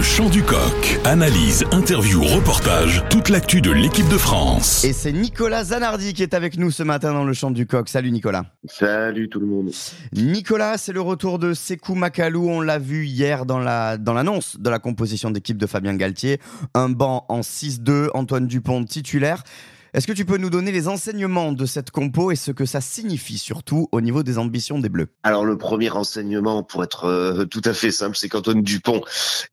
Le chant du coq. Analyse, interview, reportage, toute l'actu de l'équipe de France. Et c'est Nicolas Zanardi qui est avec nous ce matin dans le chant du coq. Salut Nicolas. Salut tout le monde. Nicolas, c'est le retour de Sekou Makalou. On l'a vu hier dans la dans l'annonce de la composition d'équipe de Fabien Galtier. Un banc en 6-2, Antoine Dupont titulaire. Est-ce que tu peux nous donner les enseignements de cette compo et ce que ça signifie surtout au niveau des ambitions des Bleus? Alors le premier enseignement, pour être euh, tout à fait simple, c'est qu'Antoine Dupont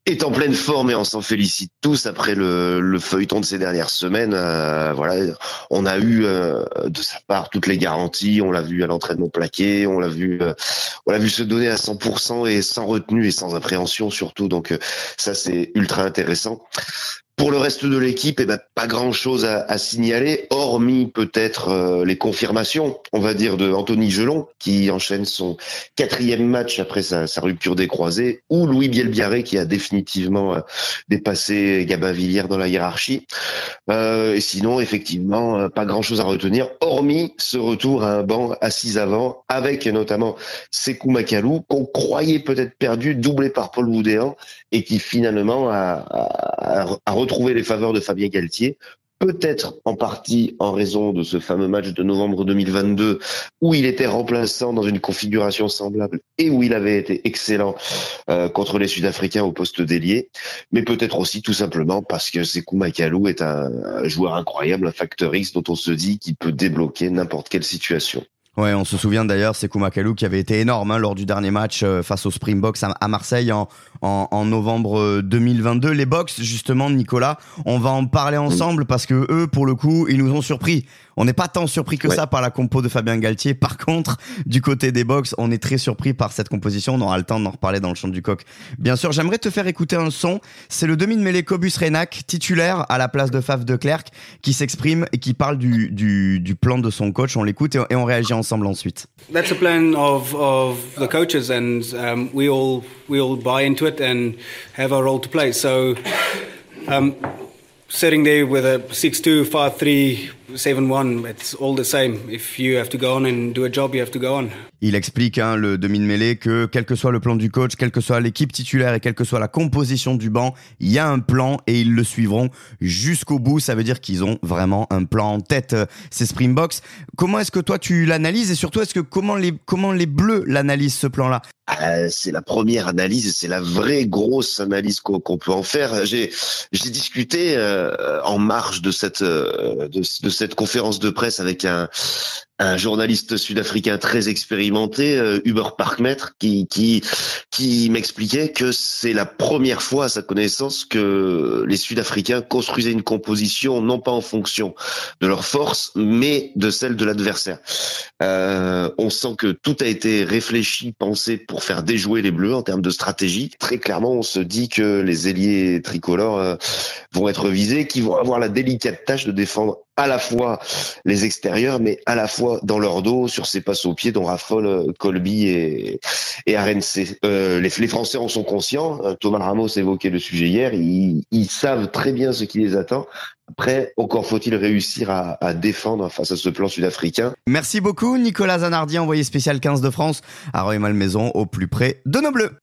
est en pleine forme et on s'en félicite tous après le, feuilleton de ces dernières semaines. Euh, voilà, on a eu euh, de sa part toutes les garanties, on l'a vu à l'entraînement plaqué, on l'a vu, on l'a vu se donner à 100% et sans retenue et sans appréhension surtout. Donc ça c'est ultra intéressant. Pour le reste de l'équipe, eh ben, pas grand-chose à, à, signaler, hormis peut-être euh, les confirmations, on va dire, de Anthony Gelon, qui enchaîne son quatrième match après sa, sa rupture des croisés, ou Louis Bielbiaré, qui a définitivement euh, dépassé Gabin Villiers dans la hiérarchie. Euh, et sinon, effectivement, euh, pas grand-chose à retenir, hormis ce retour à un banc assis avant, avec notamment Sekou Makalou, qu'on croyait peut-être perdu, doublé par Paul Boudéan, et qui finalement a, a, retrouver les faveurs de Fabien Galtier, peut-être en partie en raison de ce fameux match de novembre 2022 où il était remplaçant dans une configuration semblable et où il avait été excellent euh, contre les Sud-Africains au poste d'ailier, mais peut-être aussi tout simplement parce que Sekou Makalou est un, un joueur incroyable, un facteur X dont on se dit qu'il peut débloquer n'importe quelle situation. Ouais, on se souvient d'ailleurs, c'est Koumakalou qui avait été énorme hein, lors du dernier match euh, face au Springboks à, à Marseille en, en, en, novembre 2022. Les Box, justement, Nicolas, on va en parler ensemble parce que eux, pour le coup, ils nous ont surpris. On n'est pas tant surpris que ouais. ça par la compo de Fabien Galtier. Par contre, du côté des Box, on est très surpris par cette composition. On aura le temps d'en reparler dans le champ du coq. Bien sûr, j'aimerais te faire écouter un son. C'est le demi de mêlée Cobus Renac, titulaire à la place de Faf de Clerc, qui s'exprime et qui parle du, du, du, plan de son coach. On l'écoute et, et on réagit ensemble ensuite. That's a plan of, of the coaches and um, we all we all buy into it and have our role to play. So um, sitting there with a 6-2, 5-3, 7-1, it's all the same. If you have to go on and do a job, you have to go on. Il explique, hein, le demi de mêlée, que quel que soit le plan du coach, quelle que soit l'équipe titulaire et quelle que soit la composition du banc, il y a un plan et ils le suivront jusqu'au bout. Ça veut dire qu'ils ont vraiment un plan en tête, euh, ces Springboks. Comment est-ce que toi tu l'analyses et surtout est-ce que comment les, comment les Bleus l'analysent ce plan-là? Euh, c'est la première analyse, c'est la vraie grosse analyse qu'on qu peut en faire. J'ai j'ai discuté euh, en marge de cette euh, de, de, cette conférence de presse avec un un journaliste sud-africain très expérimenté, euh, Hubert Parkmetre, qui qui qui m'expliquait que c'est la première fois à sa connaissance que les Sud-Africains construisaient une composition non pas en fonction de leur force, mais de celle de l'adversaire. Euh, on sent que tout a été réfléchi, pensé pour faire déjouer les Bleus en termes de stratégie. Très clairement, on se dit que les ailiers tricolores euh, vont être visés, qui vont avoir la délicate tâche de défendre à la fois les extérieurs, mais à la fois dans leur dos, sur ces passes au pied dont raffolent Colby et, et. Euh, les, les, Français en sont conscients. Euh, Thomas Ramos évoquait le sujet hier. Ils, ils savent très bien ce qui les attend. Après, encore faut-il réussir à, à, défendre face à ce plan sud-africain. Merci beaucoup, Nicolas Zanardi, envoyé spécial 15 de France à Roy Malmaison, au plus près de nos Bleus.